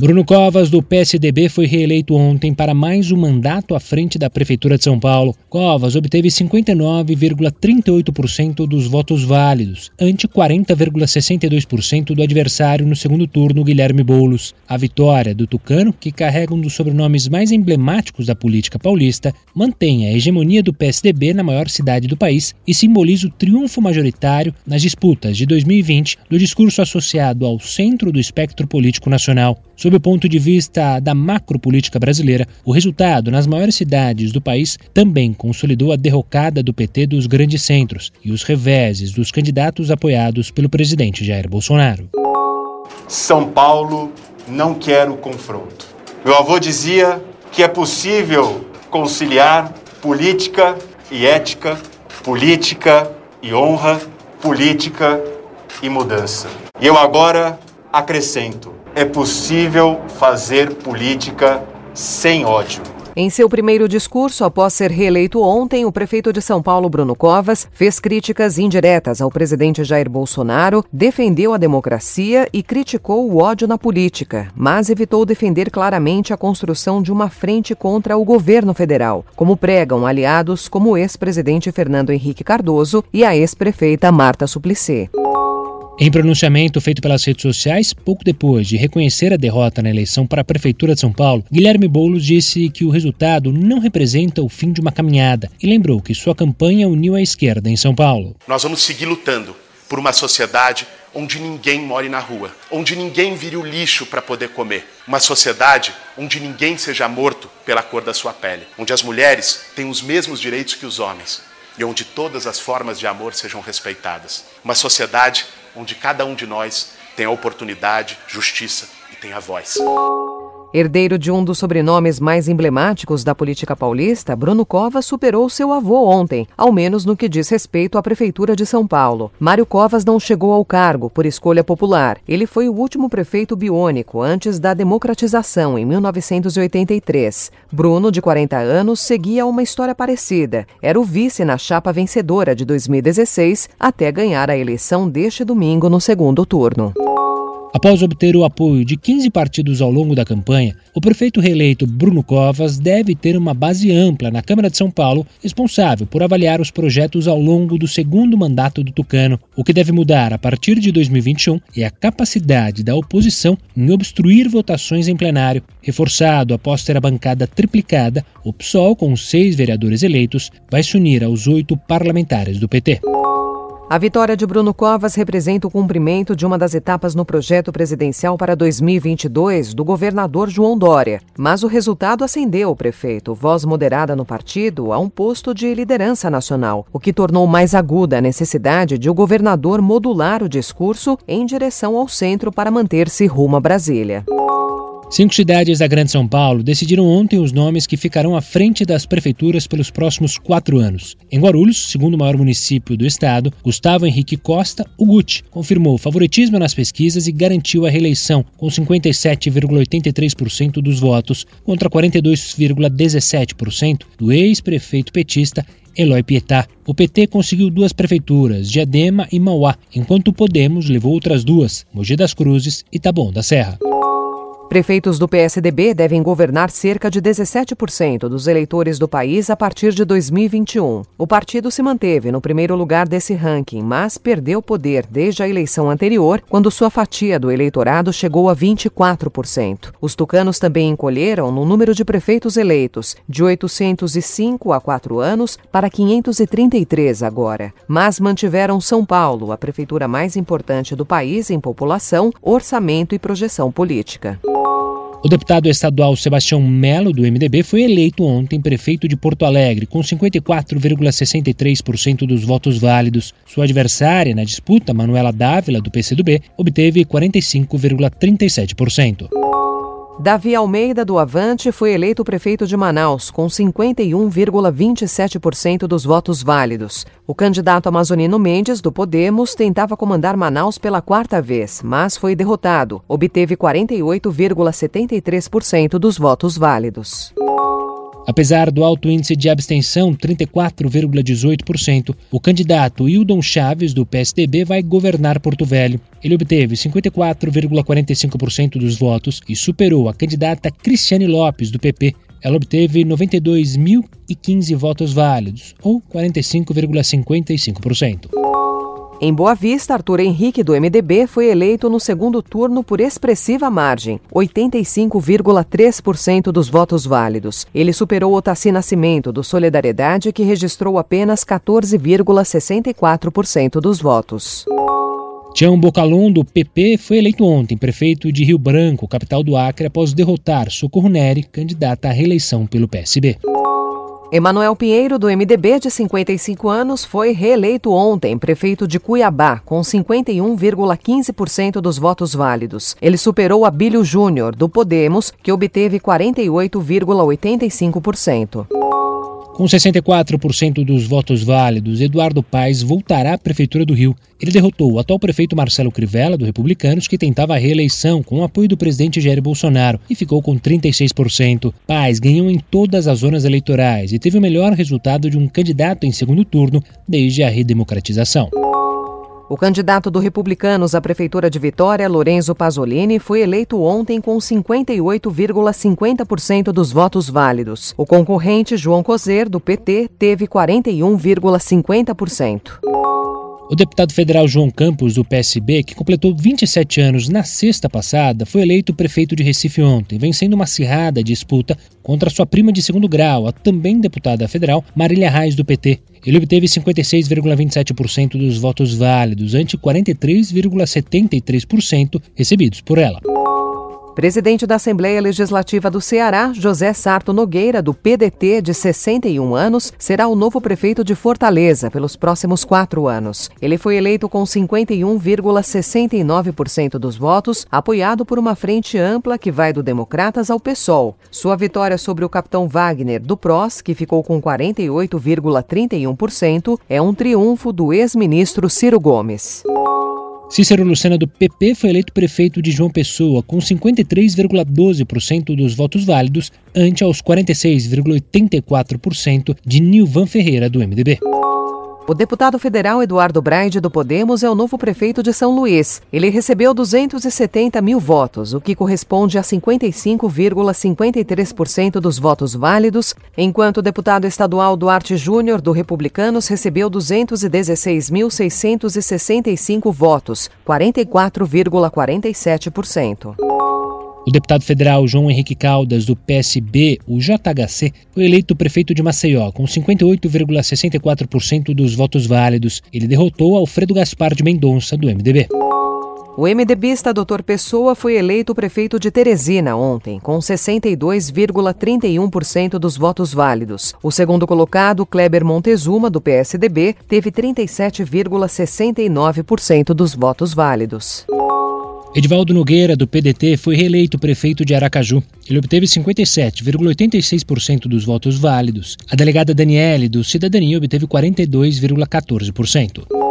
Bruno Covas, do PSDB, foi reeleito ontem para mais um mandato à frente da Prefeitura de São Paulo. Covas obteve 59,38% dos votos válidos, ante 40,62% do adversário no segundo turno, Guilherme Boulos. A vitória do Tucano, que carrega um dos sobrenomes mais emblemáticos da política paulista, mantém a hegemonia do PSDB na maior cidade do país e simboliza o triunfo majoritário nas disputas de 2020 do discurso associado ao centro do espectro político nacional. Sob o ponto de vista da macropolítica brasileira, o resultado nas maiores cidades do país também consolidou a derrocada do PT dos grandes centros e os reveses dos candidatos apoiados pelo presidente Jair Bolsonaro. São Paulo não quer o confronto. Meu avô dizia que é possível conciliar política e ética, política e honra, política e mudança. E eu agora acrescento: é possível fazer política sem ódio. Em seu primeiro discurso, após ser reeleito ontem, o prefeito de São Paulo, Bruno Covas, fez críticas indiretas ao presidente Jair Bolsonaro, defendeu a democracia e criticou o ódio na política, mas evitou defender claramente a construção de uma frente contra o governo federal, como pregam aliados como o ex-presidente Fernando Henrique Cardoso e a ex-prefeita Marta Suplicy. Em pronunciamento feito pelas redes sociais, pouco depois de reconhecer a derrota na eleição para a Prefeitura de São Paulo, Guilherme Boulos disse que o resultado não representa o fim de uma caminhada e lembrou que sua campanha uniu a esquerda em São Paulo. Nós vamos seguir lutando por uma sociedade onde ninguém more na rua, onde ninguém vire o lixo para poder comer, uma sociedade onde ninguém seja morto pela cor da sua pele, onde as mulheres têm os mesmos direitos que os homens e onde todas as formas de amor sejam respeitadas, uma sociedade onde cada um de nós tem a oportunidade, justiça e tem a voz. Herdeiro de um dos sobrenomes mais emblemáticos da política paulista, Bruno Covas superou seu avô ontem, ao menos no que diz respeito à Prefeitura de São Paulo. Mário Covas não chegou ao cargo por escolha popular. Ele foi o último prefeito biônico antes da democratização, em 1983. Bruno, de 40 anos, seguia uma história parecida. Era o vice na chapa vencedora de 2016, até ganhar a eleição deste domingo no segundo turno. Após obter o apoio de 15 partidos ao longo da campanha, o prefeito reeleito Bruno Covas deve ter uma base ampla na Câmara de São Paulo, responsável por avaliar os projetos ao longo do segundo mandato do Tucano. O que deve mudar a partir de 2021 é a capacidade da oposição em obstruir votações em plenário. Reforçado após ter a bancada triplicada, o PSOL, com seis vereadores eleitos, vai se unir aos oito parlamentares do PT. A vitória de Bruno Covas representa o cumprimento de uma das etapas no projeto presidencial para 2022 do governador João Dória. Mas o resultado acendeu o prefeito, voz moderada no partido, a um posto de liderança nacional, o que tornou mais aguda a necessidade de o governador modular o discurso em direção ao centro para manter-se rumo a Brasília. Cinco cidades da Grande São Paulo decidiram ontem os nomes que ficarão à frente das prefeituras pelos próximos quatro anos. Em Guarulhos, segundo maior município do estado, Gustavo Henrique Costa, o Guti, confirmou favoritismo nas pesquisas e garantiu a reeleição, com 57,83% dos votos, contra 42,17% do ex-prefeito petista Eloy Pietá. O PT conseguiu duas prefeituras, Diadema e Mauá, enquanto o Podemos levou outras duas, Mogi das Cruzes e Taboão da Serra. Prefeitos do PSDB devem governar cerca de 17% dos eleitores do país a partir de 2021. O partido se manteve no primeiro lugar desse ranking, mas perdeu poder desde a eleição anterior, quando sua fatia do eleitorado chegou a 24%. Os tucanos também encolheram no número de prefeitos eleitos, de 805 há quatro anos para 533 agora. Mas mantiveram São Paulo, a prefeitura mais importante do país em população, orçamento e projeção política. O deputado estadual Sebastião Melo, do MDB, foi eleito ontem prefeito de Porto Alegre, com 54,63% dos votos válidos. Sua adversária na disputa, Manuela Dávila, do PCdoB, obteve 45,37%. Davi Almeida, do Avante, foi eleito prefeito de Manaus, com 51,27% dos votos válidos. O candidato amazonino Mendes, do Podemos, tentava comandar Manaus pela quarta vez, mas foi derrotado. Obteve 48,73% dos votos válidos. Apesar do alto índice de abstenção, 34,18%, o candidato Hildon Chaves, do PSDB, vai governar Porto Velho. Ele obteve 54,45% dos votos e superou a candidata Cristiane Lopes, do PP. Ela obteve 92.015 votos válidos, ou 45,55%. Em Boa Vista, Arthur Henrique, do MDB, foi eleito no segundo turno por expressiva margem, 85,3% dos votos válidos. Ele superou Otaci Nascimento, do Solidariedade, que registrou apenas 14,64% dos votos. Tião Bocalon, do PP, foi eleito ontem prefeito de Rio Branco, capital do Acre, após derrotar Socorro Neri, candidata à reeleição pelo PSB. Emanuel Pinheiro, do MDB, de 55 anos, foi reeleito ontem prefeito de Cuiabá, com 51,15% dos votos válidos. Ele superou Abílio Júnior, do Podemos, que obteve 48,85%. Com 64% dos votos válidos, Eduardo Paes voltará à Prefeitura do Rio. Ele derrotou o atual prefeito Marcelo Crivella, do Republicanos, que tentava a reeleição com o apoio do presidente Jair Bolsonaro e ficou com 36%. Paes ganhou em todas as zonas eleitorais e teve o melhor resultado de um candidato em segundo turno desde a redemocratização. O candidato do Republicanos à Prefeitura de Vitória, Lorenzo Pasolini, foi eleito ontem com 58,50% dos votos válidos. O concorrente, João Cozer, do PT, teve 41,50%. O deputado federal João Campos, do PSB, que completou 27 anos na sexta passada, foi eleito prefeito de Recife ontem, vencendo uma acirrada disputa contra sua prima de segundo grau, a também deputada federal Marília Reis, do PT. Ele obteve 56,27% dos votos válidos, ante 43,73% recebidos por ela. Presidente da Assembleia Legislativa do Ceará, José Sarto Nogueira, do PDT, de 61 anos, será o novo prefeito de Fortaleza pelos próximos quatro anos. Ele foi eleito com 51,69% dos votos, apoiado por uma frente ampla que vai do Democratas ao PSOL. Sua vitória sobre o capitão Wagner, do PROS, que ficou com 48,31%, é um triunfo do ex-ministro Ciro Gomes. Cícero Lucena, do PP, foi eleito prefeito de João Pessoa com 53,12% dos votos válidos, ante aos 46,84% de Nilvan Ferreira, do MDB. O deputado federal Eduardo Braide, do Podemos, é o novo prefeito de São Luís. Ele recebeu 270 mil votos, o que corresponde a 55,53% dos votos válidos, enquanto o deputado estadual Duarte Júnior, do Republicanos, recebeu 216.665 votos, 44,47%. O deputado federal João Henrique Caldas, do PSB, o JHC, foi eleito prefeito de Maceió com 58,64% dos votos válidos. Ele derrotou Alfredo Gaspar de Mendonça, do MDB. O MDBista Dr. Pessoa foi eleito prefeito de Teresina ontem, com 62,31% dos votos válidos. O segundo colocado, Kleber Montezuma, do PSDB, teve 37,69% dos votos válidos. Edivaldo Nogueira, do PDT, foi reeleito prefeito de Aracaju. Ele obteve 57,86% dos votos válidos. A delegada Daniele, do Cidadania, obteve 42,14%.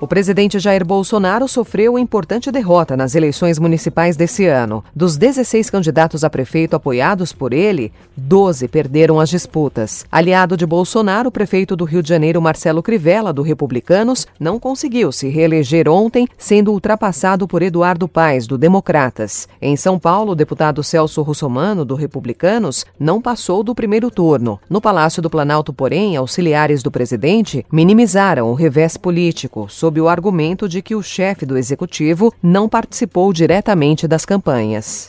O presidente Jair Bolsonaro sofreu importante derrota nas eleições municipais desse ano. Dos 16 candidatos a prefeito apoiados por ele, 12 perderam as disputas. Aliado de Bolsonaro, o prefeito do Rio de Janeiro, Marcelo Crivella, do Republicanos, não conseguiu se reeleger ontem, sendo ultrapassado por Eduardo Paes, do Democratas. Em São Paulo, o deputado Celso Russomano, do Republicanos, não passou do primeiro turno. No Palácio do Planalto, porém, auxiliares do presidente minimizaram o revés político sob o argumento de que o chefe do executivo não participou diretamente das campanhas.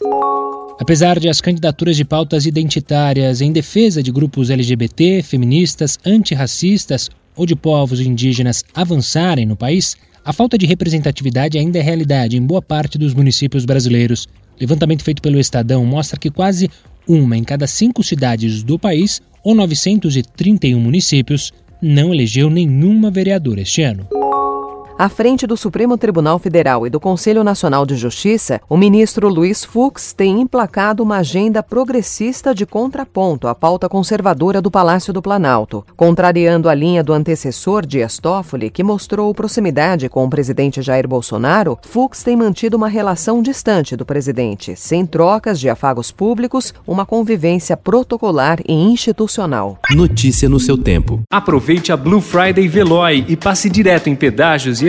Apesar de as candidaturas de pautas identitárias em defesa de grupos LGBT, feministas, antirracistas ou de povos indígenas avançarem no país, a falta de representatividade ainda é realidade em boa parte dos municípios brasileiros. Levantamento feito pelo Estadão mostra que quase uma em cada cinco cidades do país, ou 931 municípios, não elegeu nenhuma vereadora este ano. À frente do Supremo Tribunal Federal e do Conselho Nacional de Justiça, o ministro Luiz Fux tem emplacado uma agenda progressista de contraponto à pauta conservadora do Palácio do Planalto, contrariando a linha do antecessor Dias Toffoli, que mostrou proximidade com o presidente Jair Bolsonaro. Fux tem mantido uma relação distante do presidente, sem trocas de afagos públicos, uma convivência protocolar e institucional. Notícia no seu tempo. Aproveite a Blue Friday Veloy e passe direto em pedágios e